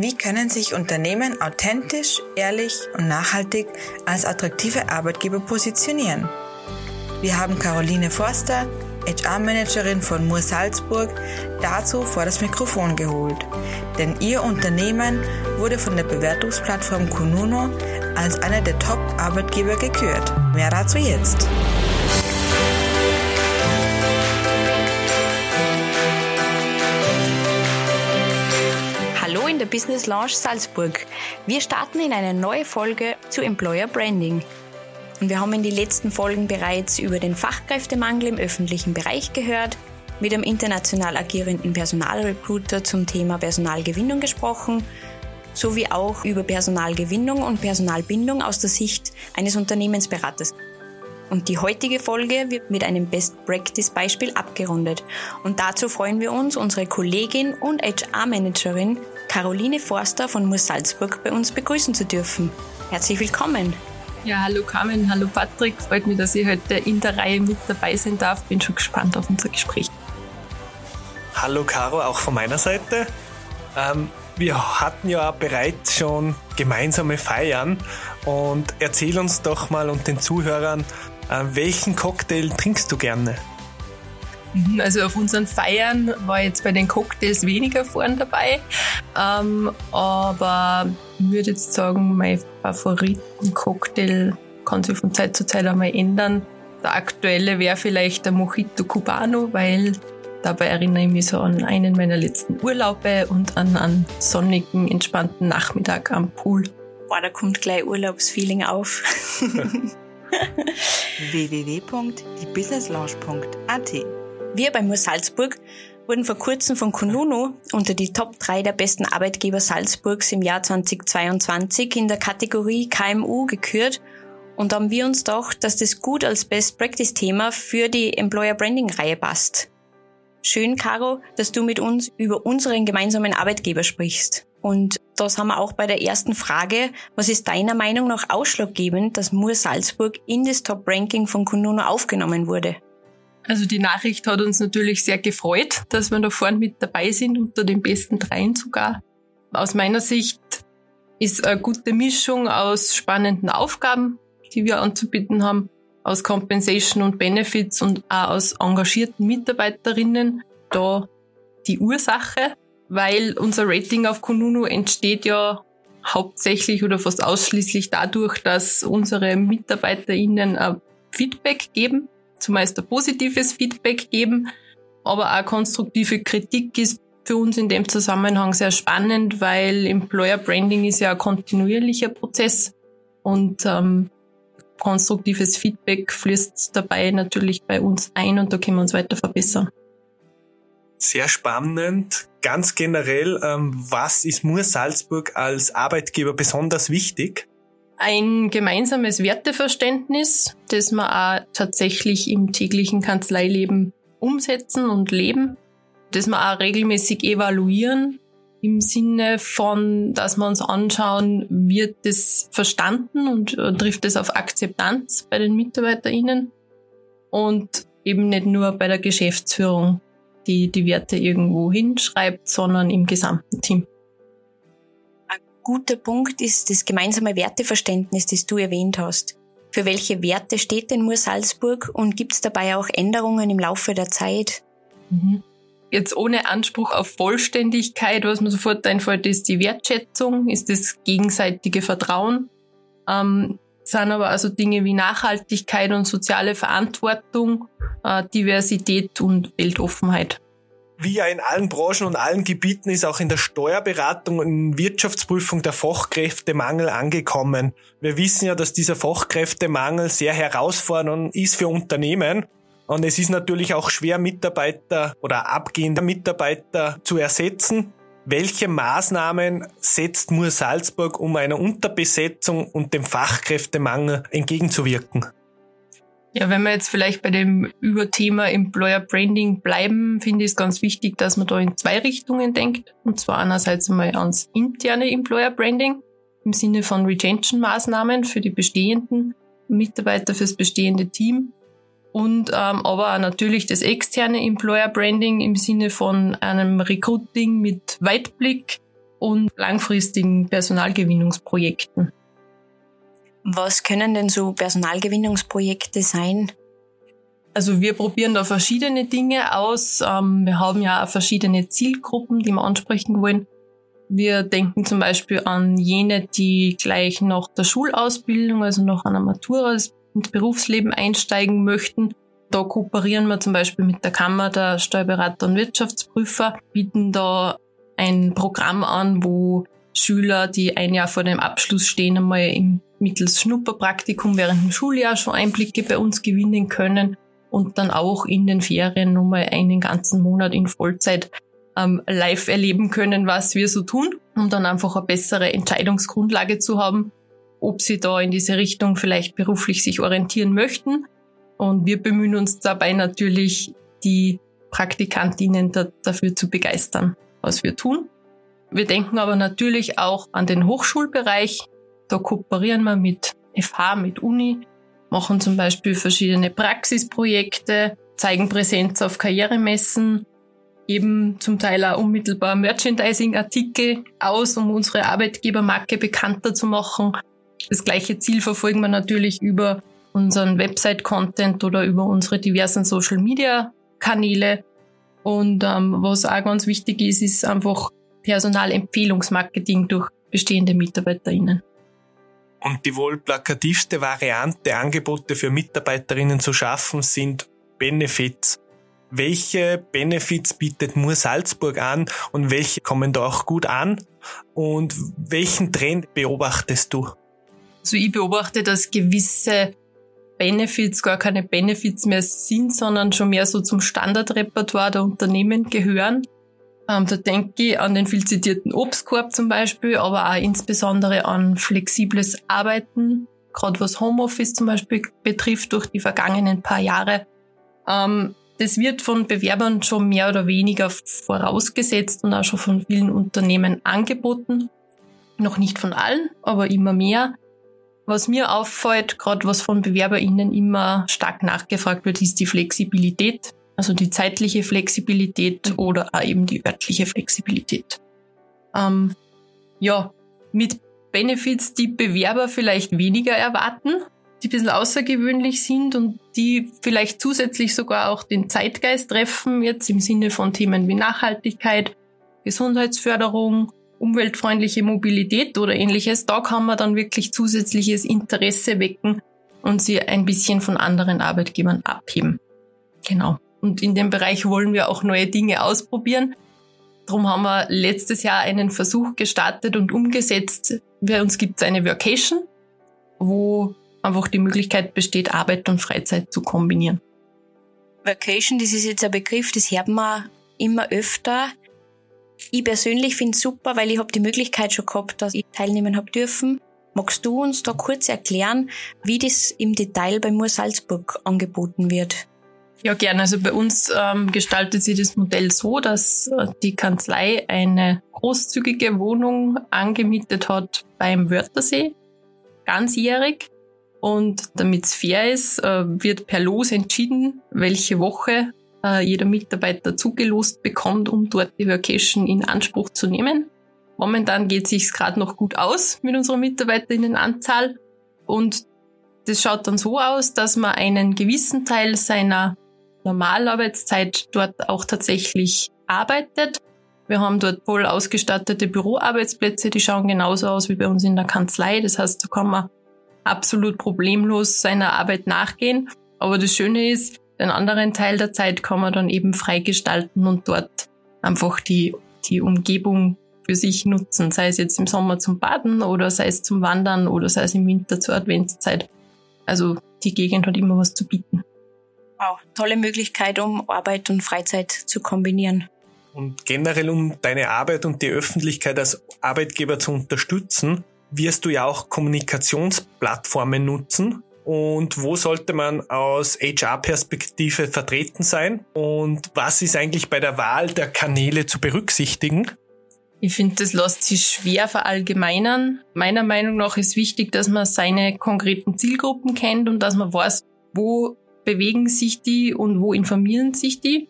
Wie können sich Unternehmen authentisch, ehrlich und nachhaltig als attraktive Arbeitgeber positionieren? Wir haben Caroline Forster, HR-Managerin von Moor Salzburg, dazu vor das Mikrofon geholt. Denn ihr Unternehmen wurde von der Bewertungsplattform Kununo als einer der Top-Arbeitgeber gekürt. Mehr dazu jetzt. Der Business Lounge Salzburg. Wir starten in eine neue Folge zu Employer Branding. Und wir haben in den letzten Folgen bereits über den Fachkräftemangel im öffentlichen Bereich gehört, mit einem international agierenden Personalrecruiter zum Thema Personalgewinnung gesprochen, sowie auch über Personalgewinnung und Personalbindung aus der Sicht eines Unternehmensberaters. Und die heutige Folge wird mit einem Best Practice Beispiel abgerundet. Und dazu freuen wir uns, unsere Kollegin und HR-Managerin Caroline Forster von Moor Salzburg bei uns begrüßen zu dürfen. Herzlich willkommen. Ja, hallo Carmen, hallo Patrick. Freut mich, dass ich heute in der Reihe mit dabei sein darf. Bin schon gespannt auf unser Gespräch. Hallo Caro, auch von meiner Seite. Ähm, wir hatten ja bereits schon gemeinsame Feiern und erzähl uns doch mal und den Zuhörern, äh, welchen Cocktail trinkst du gerne? Mhm, also auf unseren Feiern war jetzt bei den Cocktails weniger vorn dabei. Ähm, aber ich würde jetzt sagen, mein Favoriten-Cocktail kann sich von Zeit zu Zeit einmal ändern. Der aktuelle wäre vielleicht der Mojito Cubano, weil dabei erinnere ich mich so an einen meiner letzten Urlaube und an einen sonnigen, entspannten Nachmittag am Pool. Boah, da kommt gleich Urlaubsfeeling auf. www.diebusinesslounge.at Wir bei Mur Salzburg wurden vor kurzem von Kununu unter die Top 3 der besten Arbeitgeber Salzburgs im Jahr 2022 in der Kategorie KMU gekürt und haben wir uns doch, dass das gut als Best Practice Thema für die Employer Branding Reihe passt. Schön, Caro, dass du mit uns über unseren gemeinsamen Arbeitgeber sprichst. Und das haben wir auch bei der ersten Frage. Was ist deiner Meinung nach ausschlaggebend, dass Mur Salzburg in das Top-Ranking von Kununu aufgenommen wurde? Also die Nachricht hat uns natürlich sehr gefreut, dass wir da vorne mit dabei sind, unter den besten dreien sogar. Aus meiner Sicht ist eine gute Mischung aus spannenden Aufgaben, die wir anzubieten haben, aus Compensation und Benefits und auch aus engagierten Mitarbeiterinnen da die Ursache, weil unser Rating auf Kununu entsteht ja hauptsächlich oder fast ausschließlich dadurch, dass unsere MitarbeiterInnen Feedback geben zumeist ein positives Feedback geben, aber auch konstruktive Kritik ist für uns in dem Zusammenhang sehr spannend, weil Employer Branding ist ja ein kontinuierlicher Prozess und ähm, konstruktives Feedback fließt dabei natürlich bei uns ein und da können wir uns weiter verbessern. Sehr spannend. Ganz generell, ähm, was ist Mur Salzburg als Arbeitgeber besonders wichtig? Ein gemeinsames Werteverständnis, das wir auch tatsächlich im täglichen Kanzleileben umsetzen und leben, das wir auch regelmäßig evaluieren, im Sinne von, dass wir uns anschauen, wird das verstanden und äh, trifft es auf Akzeptanz bei den MitarbeiterInnen und eben nicht nur bei der Geschäftsführung, die die Werte irgendwo hinschreibt, sondern im gesamten Team guter Punkt ist das gemeinsame Werteverständnis, das du erwähnt hast. Für welche Werte steht denn Mur Salzburg und gibt es dabei auch Änderungen im Laufe der Zeit? Mhm. Jetzt ohne Anspruch auf Vollständigkeit, was mir sofort einfällt, ist die Wertschätzung, ist das gegenseitige Vertrauen, ähm, sind aber also Dinge wie Nachhaltigkeit und soziale Verantwortung, äh, Diversität und Weltoffenheit wie ja in allen Branchen und allen Gebieten ist auch in der Steuerberatung und Wirtschaftsprüfung der Fachkräftemangel angekommen. Wir wissen ja, dass dieser Fachkräftemangel sehr herausfordernd ist für Unternehmen. Und es ist natürlich auch schwer, Mitarbeiter oder abgehende Mitarbeiter zu ersetzen. Welche Maßnahmen setzt Mur Salzburg, um einer Unterbesetzung und dem Fachkräftemangel entgegenzuwirken? Ja, wenn wir jetzt vielleicht bei dem Überthema Employer Branding bleiben, finde ich es ganz wichtig, dass man da in zwei Richtungen denkt. Und zwar einerseits einmal ans interne Employer Branding im Sinne von Retention-Maßnahmen für die bestehenden Mitarbeiter, fürs bestehende Team. Und ähm, aber auch natürlich das externe Employer Branding im Sinne von einem Recruiting mit Weitblick, und langfristigen Personalgewinnungsprojekten. Was können denn so Personalgewinnungsprojekte sein? Also wir probieren da verschiedene Dinge aus. Ähm, wir haben ja auch verschiedene Zielgruppen, die wir ansprechen wollen. Wir denken zum Beispiel an jene, die gleich nach der Schulausbildung, also nach einer Matura ins Berufsleben einsteigen möchten. Da kooperieren wir zum Beispiel mit der Kammer der Steuerberater und Wirtschaftsprüfer, bieten da ein Programm an, wo Schüler, die ein Jahr vor dem Abschluss stehen, einmal im mittels Schnupperpraktikum während dem Schuljahr schon Einblicke bei uns gewinnen können und dann auch in den Ferien nochmal einen ganzen Monat in Vollzeit ähm, live erleben können, was wir so tun, um dann einfach eine bessere Entscheidungsgrundlage zu haben, ob sie da in diese Richtung vielleicht beruflich sich orientieren möchten. Und wir bemühen uns dabei natürlich, die Praktikantinnen da, dafür zu begeistern, was wir tun. Wir denken aber natürlich auch an den Hochschulbereich. Da kooperieren wir mit FH, mit Uni, machen zum Beispiel verschiedene Praxisprojekte, zeigen Präsenz auf Karrieremessen, geben zum Teil auch unmittelbar Merchandising-Artikel aus, um unsere Arbeitgebermarke bekannter zu machen. Das gleiche Ziel verfolgen wir natürlich über unseren Website-Content oder über unsere diversen Social-Media-Kanäle. Und ähm, was auch ganz wichtig ist, ist einfach Personalempfehlungsmarketing durch bestehende MitarbeiterInnen. Und die wohl plakativste Variante, Angebote für Mitarbeiterinnen zu schaffen, sind Benefits. Welche Benefits bietet Mur Salzburg an und welche kommen da auch gut an? Und welchen Trend beobachtest du? Also ich beobachte, dass gewisse Benefits gar keine Benefits mehr sind, sondern schon mehr so zum Standardrepertoire der Unternehmen gehören. Ähm, da denke ich an den viel zitierten Obstkorb zum Beispiel, aber auch insbesondere an flexibles Arbeiten, gerade was Homeoffice zum Beispiel betrifft durch die vergangenen paar Jahre. Ähm, das wird von Bewerbern schon mehr oder weniger vorausgesetzt und auch schon von vielen Unternehmen angeboten. Noch nicht von allen, aber immer mehr. Was mir auffällt, gerade was von BewerberInnen immer stark nachgefragt wird, ist die Flexibilität. Also die zeitliche Flexibilität oder auch eben die örtliche Flexibilität. Ähm, ja, mit Benefits, die Bewerber vielleicht weniger erwarten, die ein bisschen außergewöhnlich sind und die vielleicht zusätzlich sogar auch den Zeitgeist treffen, jetzt im Sinne von Themen wie Nachhaltigkeit, Gesundheitsförderung, umweltfreundliche Mobilität oder ähnliches, da kann man dann wirklich zusätzliches Interesse wecken und sie ein bisschen von anderen Arbeitgebern abheben. Genau. Und in dem Bereich wollen wir auch neue Dinge ausprobieren. Darum haben wir letztes Jahr einen Versuch gestartet und umgesetzt. Bei uns gibt es eine Workation, wo einfach die Möglichkeit besteht, Arbeit und Freizeit zu kombinieren. Vacation, das ist jetzt ein Begriff, das hört man immer öfter. Ich persönlich finde es super, weil ich habe die Möglichkeit schon gehabt, dass ich teilnehmen habe dürfen. Magst du uns da kurz erklären, wie das im Detail bei Mur Salzburg angeboten wird? Ja, gerne. Also bei uns ähm, gestaltet sich das Modell so, dass äh, die Kanzlei eine großzügige Wohnung angemietet hat beim Wörthersee, ganzjährig. Und damit es fair ist, äh, wird per Los entschieden, welche Woche äh, jeder Mitarbeiter zugelost bekommt, um dort die Vacation in Anspruch zu nehmen. Momentan geht sich's gerade noch gut aus mit unserer Mitarbeiterinnenanzahl und das schaut dann so aus, dass man einen gewissen Teil seiner Normalarbeitszeit dort auch tatsächlich arbeitet. Wir haben dort voll ausgestattete Büroarbeitsplätze, die schauen genauso aus wie bei uns in der Kanzlei. Das heißt, da kann man absolut problemlos seiner Arbeit nachgehen. Aber das Schöne ist, den anderen Teil der Zeit kann man dann eben freigestalten und dort einfach die, die Umgebung für sich nutzen, sei es jetzt im Sommer zum Baden oder sei es zum Wandern oder sei es im Winter zur Adventszeit. Also die Gegend hat immer was zu bieten. Wow, tolle Möglichkeit, um Arbeit und Freizeit zu kombinieren. Und generell, um deine Arbeit und die Öffentlichkeit als Arbeitgeber zu unterstützen, wirst du ja auch Kommunikationsplattformen nutzen. Und wo sollte man aus HR-Perspektive vertreten sein? Und was ist eigentlich bei der Wahl der Kanäle zu berücksichtigen? Ich finde, das lässt sich schwer verallgemeinern. Meiner Meinung nach ist wichtig, dass man seine konkreten Zielgruppen kennt und dass man weiß, wo bewegen sich die und wo informieren sich die.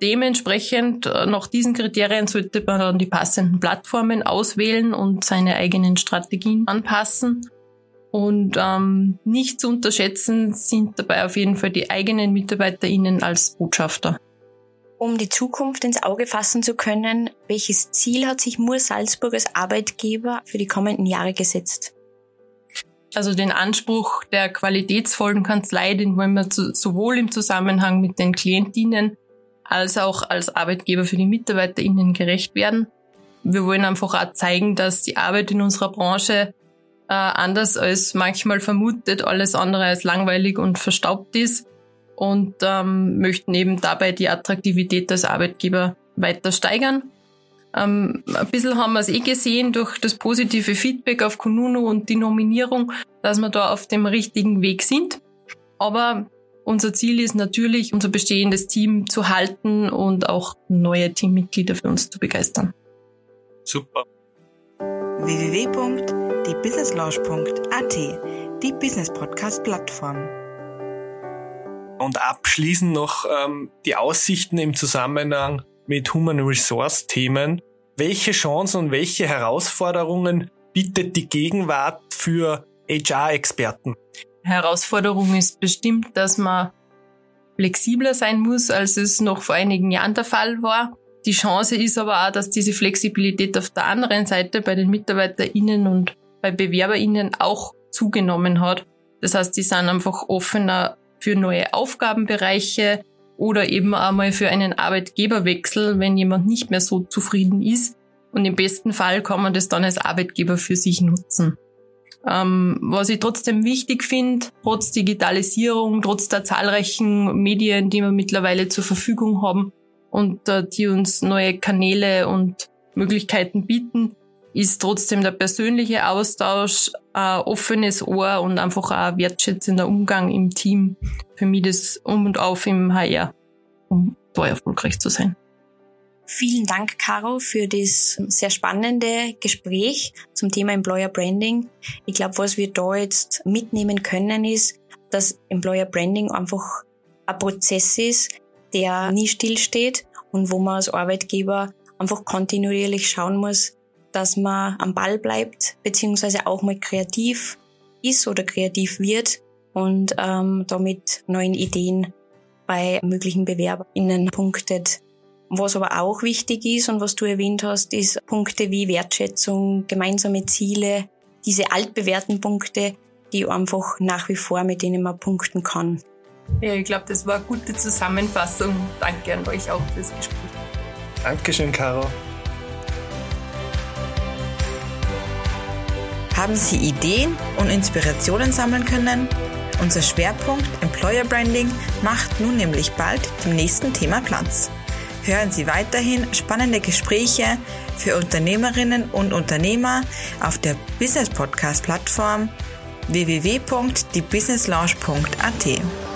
dementsprechend äh, nach diesen Kriterien sollte man dann die passenden Plattformen auswählen und seine eigenen Strategien anpassen. Und ähm, nicht zu unterschätzen sind dabei auf jeden Fall die eigenen MitarbeiterInnen als Botschafter. Um die Zukunft ins Auge fassen zu können, welches Ziel hat sich Mur Salzburg als Arbeitgeber für die kommenden Jahre gesetzt? Also den Anspruch der qualitätsvollen Kanzlei, den wollen wir zu, sowohl im Zusammenhang mit den Klientinnen als auch als Arbeitgeber für die MitarbeiterInnen gerecht werden. Wir wollen einfach auch zeigen, dass die Arbeit in unserer Branche äh, anders als manchmal vermutet, alles andere als langweilig und verstaubt ist und ähm, möchten eben dabei die Attraktivität als Arbeitgeber weiter steigern. Ähm, ein bisschen haben wir es eh gesehen durch das positive Feedback auf Kununu und die Nominierung, dass wir da auf dem richtigen Weg sind. Aber unser Ziel ist natürlich, unser bestehendes Team zu halten und auch neue Teammitglieder für uns zu begeistern. Super. www.diebusinesslaunch.at, die Business Podcast Plattform. Und abschließend noch ähm, die Aussichten im Zusammenhang mit Human Resource Themen. Welche Chancen und welche Herausforderungen bietet die Gegenwart für HR-Experten? Herausforderung ist bestimmt, dass man flexibler sein muss, als es noch vor einigen Jahren der Fall war. Die Chance ist aber auch, dass diese Flexibilität auf der anderen Seite bei den MitarbeiterInnen und bei BewerberInnen auch zugenommen hat. Das heißt, die sind einfach offener für neue Aufgabenbereiche oder eben einmal für einen Arbeitgeberwechsel, wenn jemand nicht mehr so zufrieden ist. Und im besten Fall kann man das dann als Arbeitgeber für sich nutzen. Ähm, was ich trotzdem wichtig finde, trotz Digitalisierung, trotz der zahlreichen Medien, die wir mittlerweile zur Verfügung haben und äh, die uns neue Kanäle und Möglichkeiten bieten, ist trotzdem der persönliche Austausch, ein offenes Ohr und einfach ein wertschätzender Umgang im Team für mich das Um und Auf im HR, um da erfolgreich zu sein. Vielen Dank, Caro, für das sehr spannende Gespräch zum Thema Employer Branding. Ich glaube, was wir da jetzt mitnehmen können, ist, dass Employer Branding einfach ein Prozess ist, der nie stillsteht und wo man als Arbeitgeber einfach kontinuierlich schauen muss, dass man am Ball bleibt, beziehungsweise auch mal kreativ ist oder kreativ wird und ähm, damit neuen Ideen bei möglichen BewerberInnen punktet. Was aber auch wichtig ist und was du erwähnt hast, ist Punkte wie Wertschätzung, gemeinsame Ziele, diese altbewährten Punkte, die einfach nach wie vor mit denen man punkten kann. Ja, ich glaube, das war eine gute Zusammenfassung. Danke an euch auch fürs Gespräch. Dankeschön, Caro. Haben Sie Ideen und Inspirationen sammeln können? Unser Schwerpunkt Employer Branding macht nun nämlich bald dem nächsten Thema Platz hören Sie weiterhin spannende Gespräche für Unternehmerinnen und Unternehmer auf der Business Podcast Plattform www.diebusinesslaunch.at.